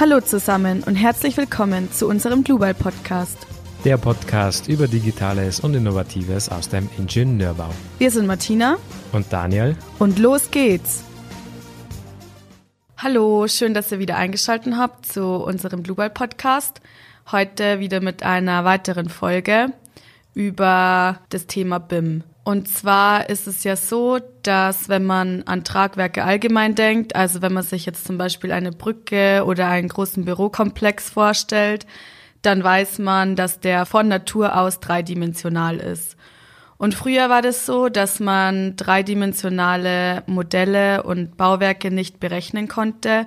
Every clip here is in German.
Hallo zusammen und herzlich willkommen zu unserem Global Podcast. Der Podcast über Digitales und Innovatives aus dem Ingenieurbau. Wir sind Martina und Daniel und los geht's. Hallo, schön, dass ihr wieder eingeschaltet habt zu unserem Global Podcast. Heute wieder mit einer weiteren Folge über das Thema BIM. Und zwar ist es ja so, dass wenn man an Tragwerke allgemein denkt, also wenn man sich jetzt zum Beispiel eine Brücke oder einen großen Bürokomplex vorstellt, dann weiß man, dass der von Natur aus dreidimensional ist. Und früher war das so, dass man dreidimensionale Modelle und Bauwerke nicht berechnen konnte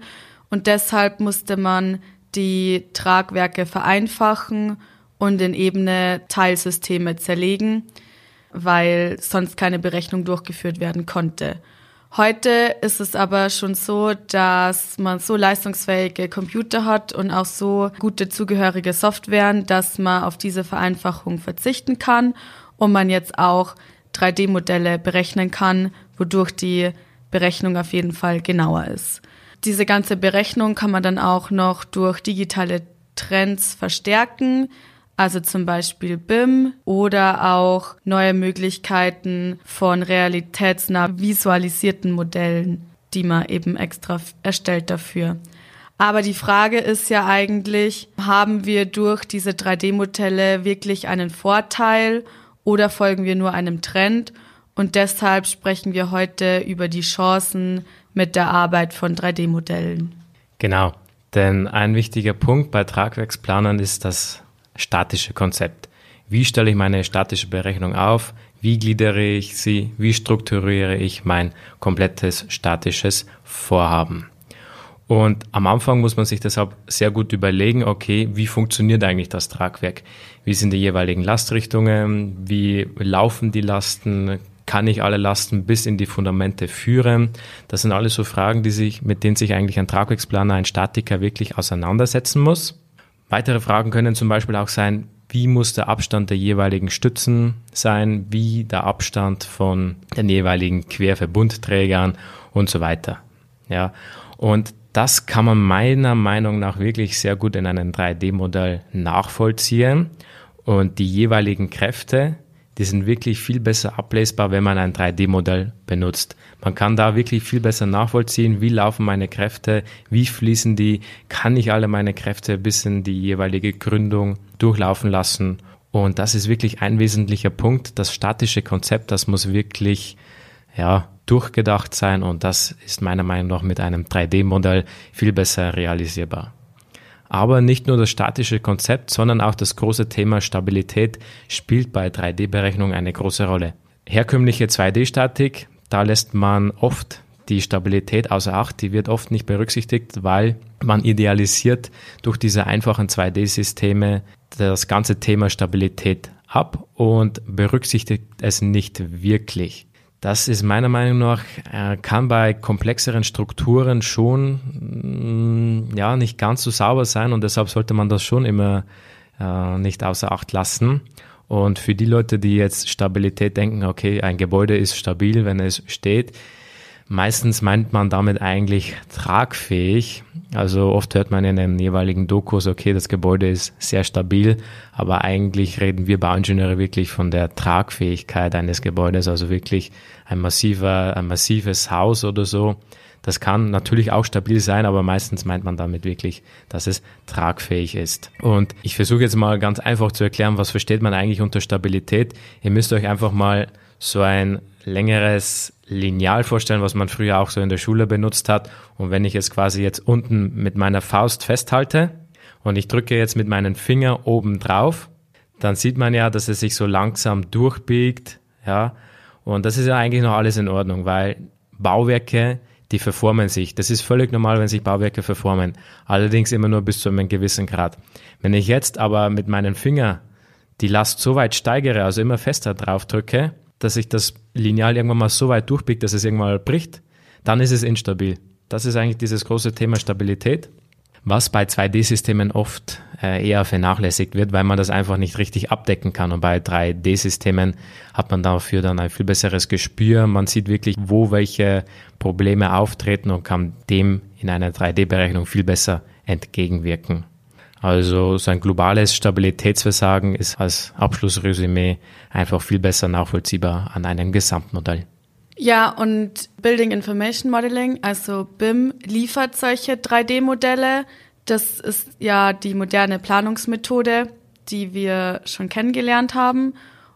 und deshalb musste man die Tragwerke vereinfachen und in ebene Teilsysteme zerlegen weil sonst keine Berechnung durchgeführt werden konnte. Heute ist es aber schon so, dass man so leistungsfähige Computer hat und auch so gute zugehörige Softwaren, dass man auf diese Vereinfachung verzichten kann und man jetzt auch 3D-Modelle berechnen kann, wodurch die Berechnung auf jeden Fall genauer ist. Diese ganze Berechnung kann man dann auch noch durch digitale Trends verstärken, also zum Beispiel BIM oder auch neue Möglichkeiten von realitätsnah visualisierten Modellen, die man eben extra erstellt dafür. Aber die Frage ist ja eigentlich, haben wir durch diese 3D-Modelle wirklich einen Vorteil oder folgen wir nur einem Trend? Und deshalb sprechen wir heute über die Chancen mit der Arbeit von 3D-Modellen. Genau, denn ein wichtiger Punkt bei Tragwerksplanern ist, dass statische Konzept. Wie stelle ich meine statische Berechnung auf? Wie gliedere ich sie? Wie strukturiere ich mein komplettes statisches Vorhaben? Und am Anfang muss man sich deshalb sehr gut überlegen, okay, wie funktioniert eigentlich das Tragwerk? Wie sind die jeweiligen Lastrichtungen? Wie laufen die Lasten? Kann ich alle Lasten bis in die Fundamente führen? Das sind alles so Fragen, die sich, mit denen sich eigentlich ein Tragwerksplaner, ein Statiker wirklich auseinandersetzen muss. Weitere Fragen können zum Beispiel auch sein, wie muss der Abstand der jeweiligen Stützen sein, wie der Abstand von den jeweiligen Querverbundträgern und so weiter. Ja, und das kann man meiner Meinung nach wirklich sehr gut in einem 3D-Modell nachvollziehen und die jeweiligen Kräfte die sind wirklich viel besser ablesbar, wenn man ein 3D-Modell benutzt. Man kann da wirklich viel besser nachvollziehen, wie laufen meine Kräfte, wie fließen die, kann ich alle meine Kräfte bis in die jeweilige Gründung durchlaufen lassen. Und das ist wirklich ein wesentlicher Punkt. Das statische Konzept, das muss wirklich, ja, durchgedacht sein und das ist meiner Meinung nach mit einem 3D-Modell viel besser realisierbar. Aber nicht nur das statische Konzept, sondern auch das große Thema Stabilität spielt bei 3D-Berechnung eine große Rolle. Herkömmliche 2D-Statik, da lässt man oft die Stabilität außer Acht, die wird oft nicht berücksichtigt, weil man idealisiert durch diese einfachen 2D-Systeme das ganze Thema Stabilität ab und berücksichtigt es nicht wirklich. Das ist meiner Meinung nach, äh, kann bei komplexeren Strukturen schon mm, ja, nicht ganz so sauber sein und deshalb sollte man das schon immer äh, nicht außer Acht lassen. Und für die Leute, die jetzt Stabilität denken, okay, ein Gebäude ist stabil, wenn es steht, Meistens meint man damit eigentlich tragfähig. Also oft hört man in den jeweiligen Dokus, okay, das Gebäude ist sehr stabil, aber eigentlich reden wir Bauingenieure wirklich von der Tragfähigkeit eines Gebäudes, also wirklich ein massiver, ein massives Haus oder so. Das kann natürlich auch stabil sein, aber meistens meint man damit wirklich, dass es tragfähig ist. Und ich versuche jetzt mal ganz einfach zu erklären, was versteht man eigentlich unter Stabilität. Ihr müsst euch einfach mal so ein längeres Lineal vorstellen, was man früher auch so in der Schule benutzt hat. Und wenn ich es quasi jetzt unten mit meiner Faust festhalte und ich drücke jetzt mit meinen Finger oben drauf, dann sieht man ja, dass es sich so langsam durchbiegt, ja. Und das ist ja eigentlich noch alles in Ordnung, weil Bauwerke, die verformen sich. Das ist völlig normal, wenn sich Bauwerke verformen. Allerdings immer nur bis zu einem gewissen Grad. Wenn ich jetzt aber mit meinen Finger die Last so weit steigere, also immer fester drauf drücke, dass sich das Lineal irgendwann mal so weit durchbiegt, dass es irgendwann mal bricht, dann ist es instabil. Das ist eigentlich dieses große Thema Stabilität, was bei 2D-Systemen oft äh, eher vernachlässigt wird, weil man das einfach nicht richtig abdecken kann. Und bei 3D-Systemen hat man dafür dann ein viel besseres Gespür. Man sieht wirklich, wo welche Probleme auftreten und kann dem in einer 3D-Berechnung viel besser entgegenwirken. Also so ein globales Stabilitätsversagen ist als Abschlussresümee einfach viel besser nachvollziehbar an einem Gesamtmodell. Ja, und Building Information Modeling, also BIM, liefert solche 3D-Modelle. Das ist ja die moderne Planungsmethode, die wir schon kennengelernt haben.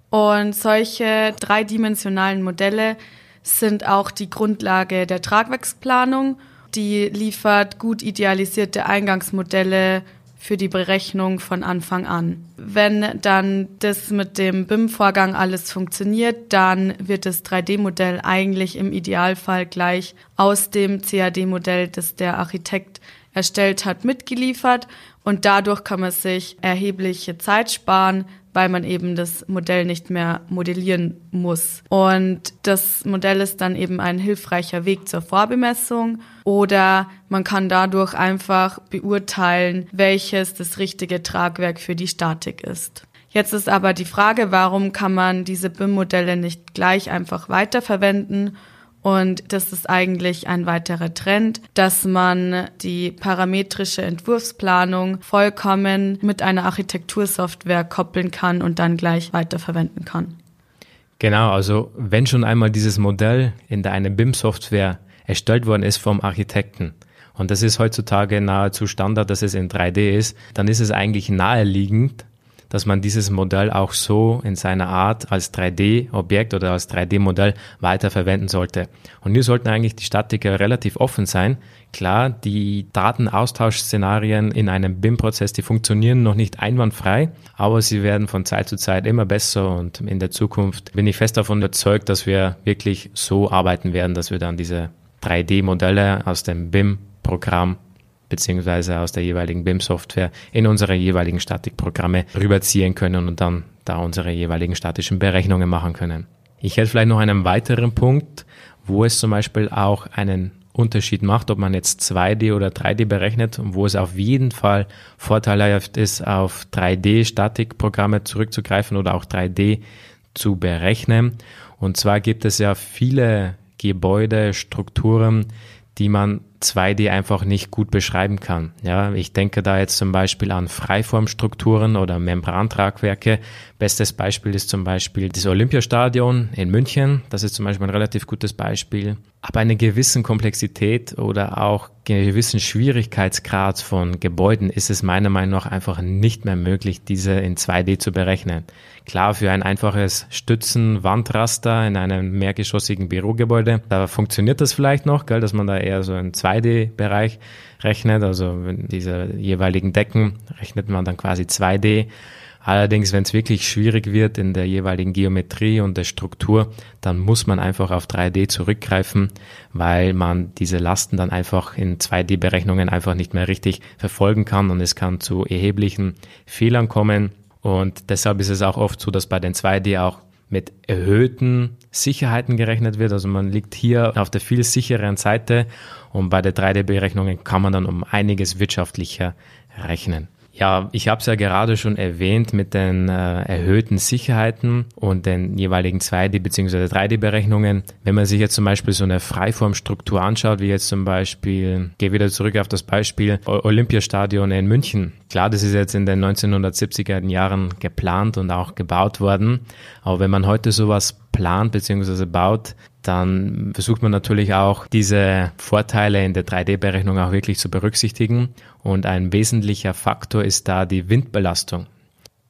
Und solche dreidimensionalen Modelle sind auch die Grundlage der Tragwerksplanung. Die liefert gut idealisierte Eingangsmodelle für die Berechnung von Anfang an. Wenn dann das mit dem BIM-Vorgang alles funktioniert, dann wird das 3D-Modell eigentlich im Idealfall gleich aus dem CAD-Modell, das der Architekt erstellt hat, mitgeliefert und dadurch kann man sich erhebliche Zeit sparen, weil man eben das Modell nicht mehr modellieren muss. Und das Modell ist dann eben ein hilfreicher Weg zur Vorbemessung oder man kann dadurch einfach beurteilen, welches das richtige Tragwerk für die Statik ist. Jetzt ist aber die Frage, warum kann man diese BIM-Modelle nicht gleich einfach weiterverwenden und das ist eigentlich ein weiterer Trend, dass man die parametrische Entwurfsplanung vollkommen mit einer Architektursoftware koppeln kann und dann gleich weiterverwenden kann. Genau, also wenn schon einmal dieses Modell in einer BIM-Software erstellt worden ist vom Architekten, und das ist heutzutage nahezu Standard, dass es in 3D ist, dann ist es eigentlich naheliegend, dass man dieses Modell auch so in seiner Art als 3D-Objekt oder als 3D-Modell weiterverwenden sollte. Und hier sollten eigentlich die Statiker relativ offen sein. Klar, die Datenaustauschszenarien in einem BIM-Prozess, die funktionieren noch nicht einwandfrei, aber sie werden von Zeit zu Zeit immer besser und in der Zukunft bin ich fest davon überzeugt, dass wir wirklich so arbeiten werden, dass wir dann diese 3D-Modelle aus dem BIM-Programm beziehungsweise aus der jeweiligen BIM-Software in unsere jeweiligen Statikprogramme rüberziehen können und dann da unsere jeweiligen statischen Berechnungen machen können. Ich hätte vielleicht noch einen weiteren Punkt, wo es zum Beispiel auch einen Unterschied macht, ob man jetzt 2D oder 3D berechnet und wo es auf jeden Fall vorteilhaft ist, auf 3D-Statikprogramme zurückzugreifen oder auch 3D zu berechnen. Und zwar gibt es ja viele Gebäude, Strukturen, die man 2D einfach nicht gut beschreiben kann. Ja, ich denke da jetzt zum Beispiel an Freiformstrukturen oder Membrantragwerke. Bestes Beispiel ist zum Beispiel das Olympiastadion in München. Das ist zum Beispiel ein relativ gutes Beispiel. Aber eine gewissen Komplexität oder auch gewissen Schwierigkeitsgrad von Gebäuden ist es meiner Meinung nach einfach nicht mehr möglich, diese in 2D zu berechnen. Klar, für ein einfaches Stützen-Wandraster in einem mehrgeschossigen Bürogebäude, da funktioniert das vielleicht noch, gell, dass man da eher so in 2D-Bereich rechnet. Also diese jeweiligen Decken rechnet man dann quasi 2D. Allerdings, wenn es wirklich schwierig wird in der jeweiligen Geometrie und der Struktur, dann muss man einfach auf 3D zurückgreifen, weil man diese Lasten dann einfach in 2D-Berechnungen einfach nicht mehr richtig verfolgen kann und es kann zu erheblichen Fehlern kommen. Und deshalb ist es auch oft so, dass bei den 2D auch mit erhöhten Sicherheiten gerechnet wird. Also man liegt hier auf der viel sichereren Seite und bei der 3D-Berechnungen kann man dann um einiges wirtschaftlicher rechnen. Ja, ich habe es ja gerade schon erwähnt mit den äh, erhöhten Sicherheiten und den jeweiligen 2D- bzw. 3D-Berechnungen. Wenn man sich jetzt zum Beispiel so eine Freiformstruktur anschaut, wie jetzt zum Beispiel, gehe wieder zurück auf das Beispiel Olympiastadion in München. Klar, das ist jetzt in den 1970er Jahren geplant und auch gebaut worden. Aber wenn man heute sowas plant bzw. baut, dann versucht man natürlich auch diese Vorteile in der 3D-Berechnung auch wirklich zu berücksichtigen. Und ein wesentlicher Faktor ist da die Windbelastung.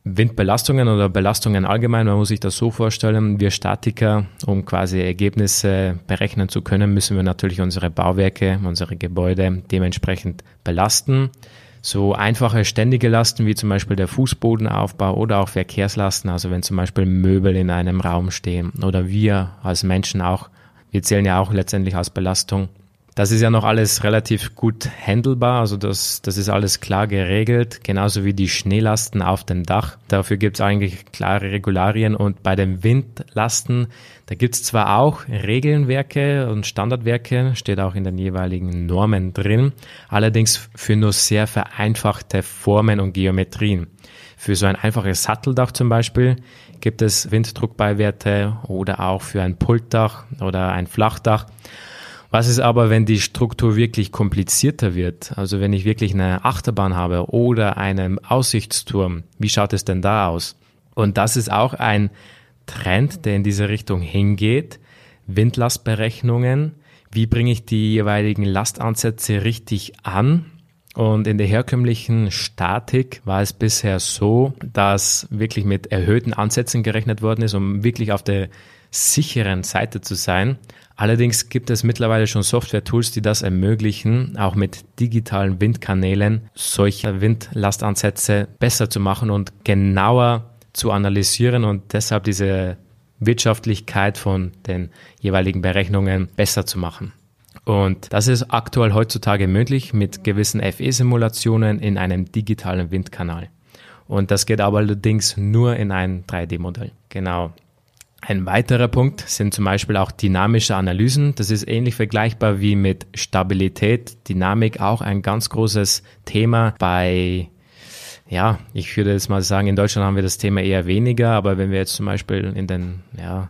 Windbelastungen oder Belastungen allgemein, man muss sich das so vorstellen, wir Statiker, um quasi Ergebnisse berechnen zu können, müssen wir natürlich unsere Bauwerke, unsere Gebäude dementsprechend belasten. So einfache ständige Lasten wie zum Beispiel der Fußbodenaufbau oder auch Verkehrslasten, also wenn zum Beispiel Möbel in einem Raum stehen oder wir als Menschen auch, wir zählen ja auch letztendlich als Belastung. Das ist ja noch alles relativ gut handelbar, also das, das ist alles klar geregelt, genauso wie die Schneelasten auf dem Dach. Dafür gibt es eigentlich klare Regularien und bei den Windlasten, da gibt es zwar auch Regelnwerke und Standardwerke, steht auch in den jeweiligen Normen drin, allerdings für nur sehr vereinfachte Formen und Geometrien. Für so ein einfaches Satteldach zum Beispiel gibt es Winddruckbeiwerte oder auch für ein Pultdach oder ein Flachdach. Was ist aber, wenn die Struktur wirklich komplizierter wird? Also wenn ich wirklich eine Achterbahn habe oder einen Aussichtsturm, wie schaut es denn da aus? Und das ist auch ein Trend, der in diese Richtung hingeht. Windlastberechnungen. Wie bringe ich die jeweiligen Lastansätze richtig an? Und in der herkömmlichen Statik war es bisher so, dass wirklich mit erhöhten Ansätzen gerechnet worden ist, um wirklich auf der sicheren Seite zu sein. Allerdings gibt es mittlerweile schon Software-Tools, die das ermöglichen, auch mit digitalen Windkanälen solche Windlastansätze besser zu machen und genauer zu analysieren und deshalb diese Wirtschaftlichkeit von den jeweiligen Berechnungen besser zu machen. Und das ist aktuell heutzutage möglich mit gewissen FE-Simulationen in einem digitalen Windkanal. Und das geht aber allerdings nur in ein 3D-Modell. Genau. Ein weiterer Punkt sind zum Beispiel auch dynamische Analysen. Das ist ähnlich vergleichbar wie mit Stabilität, Dynamik, auch ein ganz großes Thema bei ja, ich würde jetzt mal sagen, in Deutschland haben wir das Thema eher weniger, aber wenn wir jetzt zum Beispiel in den, ja,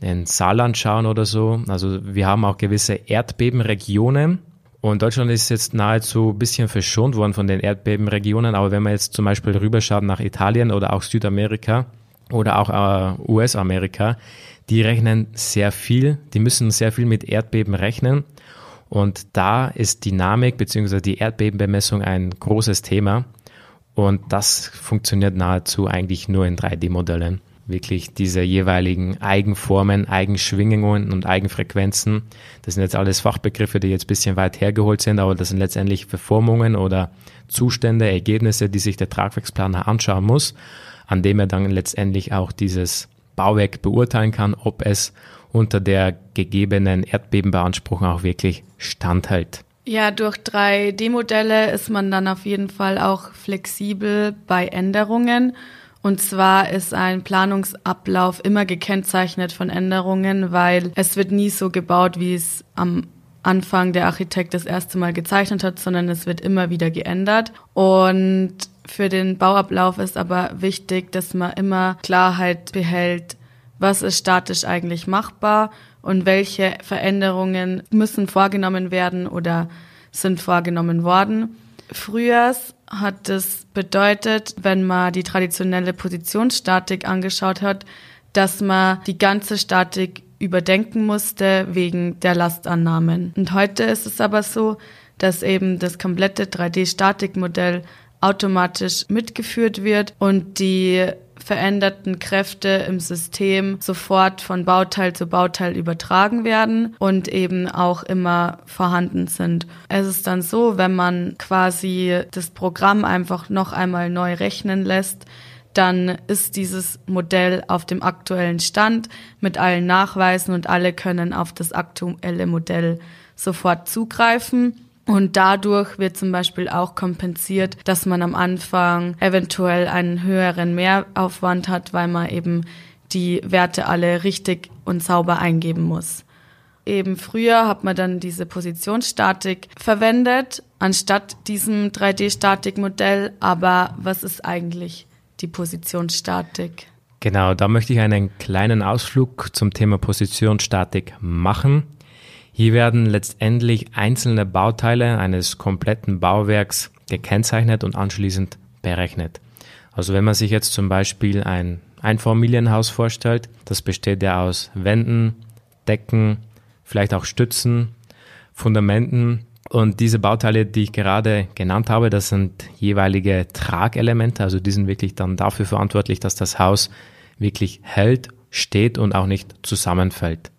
in Saarland schauen oder so, also wir haben auch gewisse Erdbebenregionen und Deutschland ist jetzt nahezu ein bisschen verschont worden von den Erdbebenregionen, aber wenn man jetzt zum Beispiel rüberschaut nach Italien oder auch Südamerika oder auch äh, US-Amerika, die rechnen sehr viel, die müssen sehr viel mit Erdbeben rechnen und da ist Dynamik bzw. die Erdbebenbemessung ein großes Thema. Und das funktioniert nahezu eigentlich nur in 3D-Modellen. Wirklich diese jeweiligen Eigenformen, Eigenschwingungen und Eigenfrequenzen. Das sind jetzt alles Fachbegriffe, die jetzt ein bisschen weit hergeholt sind, aber das sind letztendlich Verformungen oder Zustände, Ergebnisse, die sich der Tragwerksplaner anschauen muss, an dem er dann letztendlich auch dieses Bauwerk beurteilen kann, ob es unter der gegebenen Erdbebenbeanspruchung auch wirklich standhält. Ja, durch 3D-Modelle ist man dann auf jeden Fall auch flexibel bei Änderungen. Und zwar ist ein Planungsablauf immer gekennzeichnet von Änderungen, weil es wird nie so gebaut, wie es am Anfang der Architekt das erste Mal gezeichnet hat, sondern es wird immer wieder geändert. Und für den Bauablauf ist aber wichtig, dass man immer Klarheit behält, was ist statisch eigentlich machbar und welche Veränderungen müssen vorgenommen werden oder sind vorgenommen worden. Früher hat das bedeutet, wenn man die traditionelle Positionsstatik angeschaut hat, dass man die ganze Statik überdenken musste wegen der Lastannahmen. Und heute ist es aber so, dass eben das komplette 3D-Statikmodell automatisch mitgeführt wird und die veränderten Kräfte im System sofort von Bauteil zu Bauteil übertragen werden und eben auch immer vorhanden sind. Es ist dann so, wenn man quasi das Programm einfach noch einmal neu rechnen lässt, dann ist dieses Modell auf dem aktuellen Stand mit allen Nachweisen und alle können auf das aktuelle Modell sofort zugreifen. Und dadurch wird zum Beispiel auch kompensiert, dass man am Anfang eventuell einen höheren Mehraufwand hat, weil man eben die Werte alle richtig und sauber eingeben muss. Eben früher hat man dann diese Positionsstatik verwendet, anstatt diesem 3D-Statikmodell. Aber was ist eigentlich die Positionsstatik? Genau, da möchte ich einen kleinen Ausflug zum Thema Positionsstatik machen. Hier werden letztendlich einzelne Bauteile eines kompletten Bauwerks gekennzeichnet und anschließend berechnet. Also wenn man sich jetzt zum Beispiel ein Einfamilienhaus vorstellt, das besteht ja aus Wänden, Decken, vielleicht auch Stützen, Fundamenten und diese Bauteile, die ich gerade genannt habe, das sind jeweilige Tragelemente, also die sind wirklich dann dafür verantwortlich, dass das Haus wirklich hält, steht und auch nicht zusammenfällt.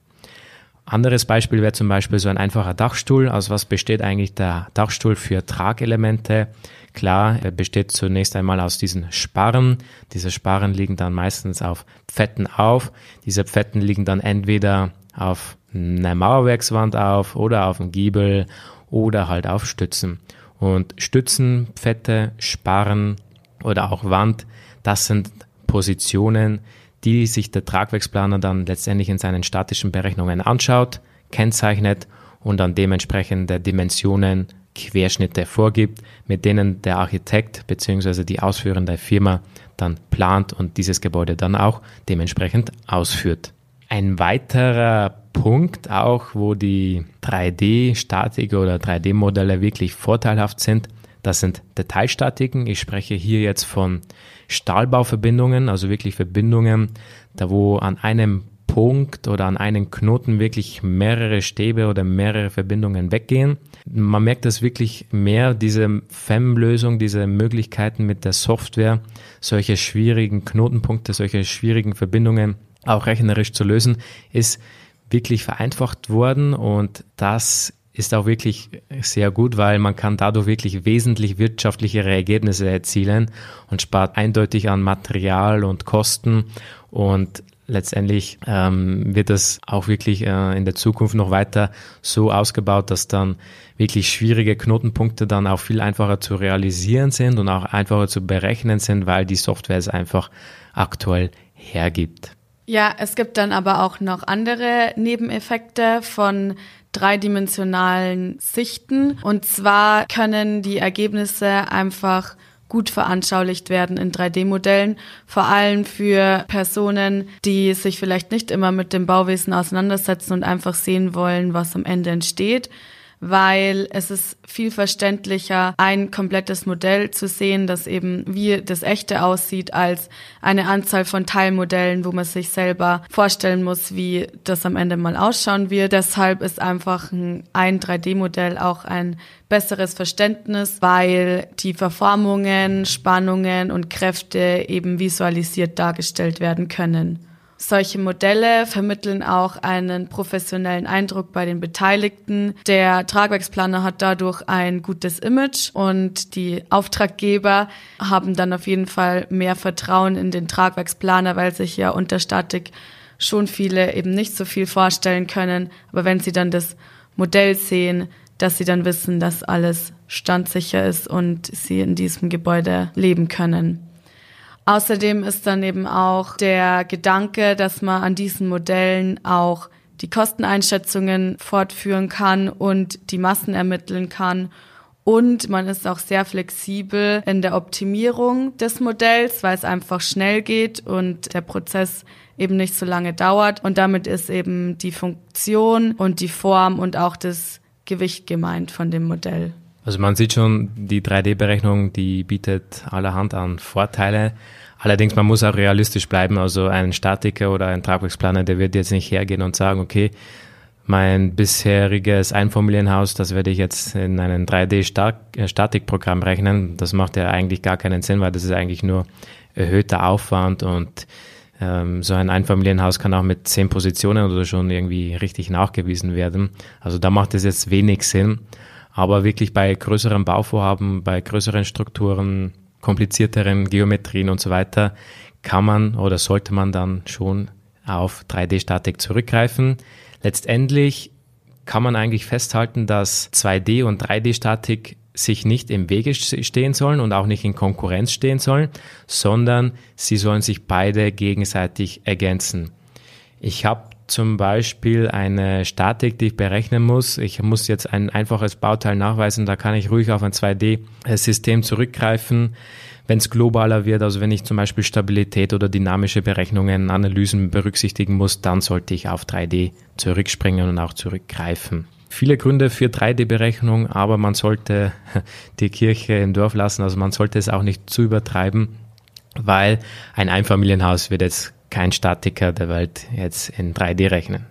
Anderes Beispiel wäre zum Beispiel so ein einfacher Dachstuhl. Aus was besteht eigentlich der Dachstuhl für Tragelemente? Klar, er besteht zunächst einmal aus diesen Sparren. Diese Sparren liegen dann meistens auf Pfetten auf. Diese Pfetten liegen dann entweder auf einer Mauerwerkswand auf oder auf einem Giebel oder halt auf Stützen. Und Stützen, Pfette, Sparren oder auch Wand, das sind Positionen, die sich der Tragwerksplaner dann letztendlich in seinen statischen Berechnungen anschaut, kennzeichnet und dann dementsprechende Dimensionen, Querschnitte vorgibt, mit denen der Architekt bzw. die ausführende Firma dann plant und dieses Gebäude dann auch dementsprechend ausführt. Ein weiterer Punkt auch, wo die 3D-Statik oder 3D-Modelle wirklich vorteilhaft sind, das sind Detailstatiken. Ich spreche hier jetzt von Stahlbauverbindungen, also wirklich Verbindungen, da wo an einem Punkt oder an einem Knoten wirklich mehrere Stäbe oder mehrere Verbindungen weggehen. Man merkt das wirklich mehr, diese FEM-Lösung, diese Möglichkeiten mit der Software, solche schwierigen Knotenpunkte, solche schwierigen Verbindungen auch rechnerisch zu lösen, ist wirklich vereinfacht worden und das ist auch wirklich sehr gut, weil man kann dadurch wirklich wesentlich wirtschaftlichere Ergebnisse erzielen und spart eindeutig an Material und Kosten und letztendlich ähm, wird das auch wirklich äh, in der Zukunft noch weiter so ausgebaut, dass dann wirklich schwierige Knotenpunkte dann auch viel einfacher zu realisieren sind und auch einfacher zu berechnen sind, weil die Software es einfach aktuell hergibt. Ja, es gibt dann aber auch noch andere Nebeneffekte von dreidimensionalen Sichten. Und zwar können die Ergebnisse einfach gut veranschaulicht werden in 3D-Modellen, vor allem für Personen, die sich vielleicht nicht immer mit dem Bauwesen auseinandersetzen und einfach sehen wollen, was am Ende entsteht weil es ist viel verständlicher, ein komplettes Modell zu sehen, das eben wie das echte aussieht, als eine Anzahl von Teilmodellen, wo man sich selber vorstellen muss, wie das am Ende mal ausschauen wird. Deshalb ist einfach ein, ein 3D-Modell auch ein besseres Verständnis, weil die Verformungen, Spannungen und Kräfte eben visualisiert dargestellt werden können. Solche Modelle vermitteln auch einen professionellen Eindruck bei den Beteiligten. Der Tragwerksplaner hat dadurch ein gutes Image und die Auftraggeber haben dann auf jeden Fall mehr Vertrauen in den Tragwerksplaner, weil sich ja unter Statik schon viele eben nicht so viel vorstellen können. Aber wenn sie dann das Modell sehen, dass sie dann wissen, dass alles standsicher ist und sie in diesem Gebäude leben können. Außerdem ist dann eben auch der Gedanke, dass man an diesen Modellen auch die Kosteneinschätzungen fortführen kann und die Massen ermitteln kann. Und man ist auch sehr flexibel in der Optimierung des Modells, weil es einfach schnell geht und der Prozess eben nicht so lange dauert. Und damit ist eben die Funktion und die Form und auch das Gewicht gemeint von dem Modell. Also man sieht schon, die 3D-Berechnung, die bietet allerhand an Vorteile. Allerdings, man muss auch realistisch bleiben. Also ein Statiker oder ein Tragwerksplaner, der wird jetzt nicht hergehen und sagen, okay, mein bisheriges Einfamilienhaus, das werde ich jetzt in ein 3D-Statikprogramm rechnen. Das macht ja eigentlich gar keinen Sinn, weil das ist eigentlich nur erhöhter Aufwand und ähm, so ein Einfamilienhaus kann auch mit zehn Positionen oder schon irgendwie richtig nachgewiesen werden. Also da macht es jetzt wenig Sinn. Aber wirklich bei größeren Bauvorhaben, bei größeren Strukturen, komplizierteren Geometrien und so weiter, kann man oder sollte man dann schon auf 3D-Statik zurückgreifen. Letztendlich kann man eigentlich festhalten, dass 2D und 3D-Statik sich nicht im Wege stehen sollen und auch nicht in Konkurrenz stehen sollen, sondern sie sollen sich beide gegenseitig ergänzen. Ich habe zum Beispiel eine Statik, die ich berechnen muss. Ich muss jetzt ein einfaches Bauteil nachweisen, da kann ich ruhig auf ein 2D-System zurückgreifen. Wenn es globaler wird, also wenn ich zum Beispiel Stabilität oder dynamische Berechnungen, Analysen berücksichtigen muss, dann sollte ich auf 3D zurückspringen und auch zurückgreifen. Viele Gründe für 3D-Berechnung, aber man sollte die Kirche im Dorf lassen, also man sollte es auch nicht zu übertreiben, weil ein Einfamilienhaus wird jetzt kein Statiker der Welt jetzt in 3D rechnen.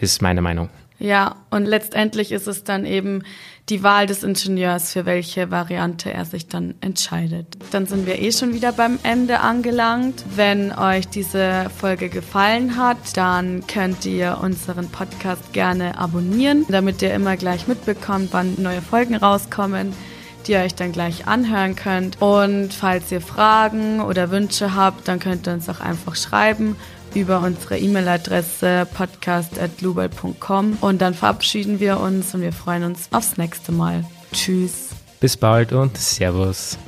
Ist meine Meinung. Ja, und letztendlich ist es dann eben die Wahl des Ingenieurs, für welche Variante er sich dann entscheidet. Dann sind wir eh schon wieder beim Ende angelangt. Wenn euch diese Folge gefallen hat, dann könnt ihr unseren Podcast gerne abonnieren, damit ihr immer gleich mitbekommt, wann neue Folgen rauskommen die ihr euch dann gleich anhören könnt. Und falls ihr Fragen oder Wünsche habt, dann könnt ihr uns auch einfach schreiben über unsere E-Mail-Adresse podcast.global.com und dann verabschieden wir uns und wir freuen uns aufs nächste Mal. Tschüss. Bis bald und Servus.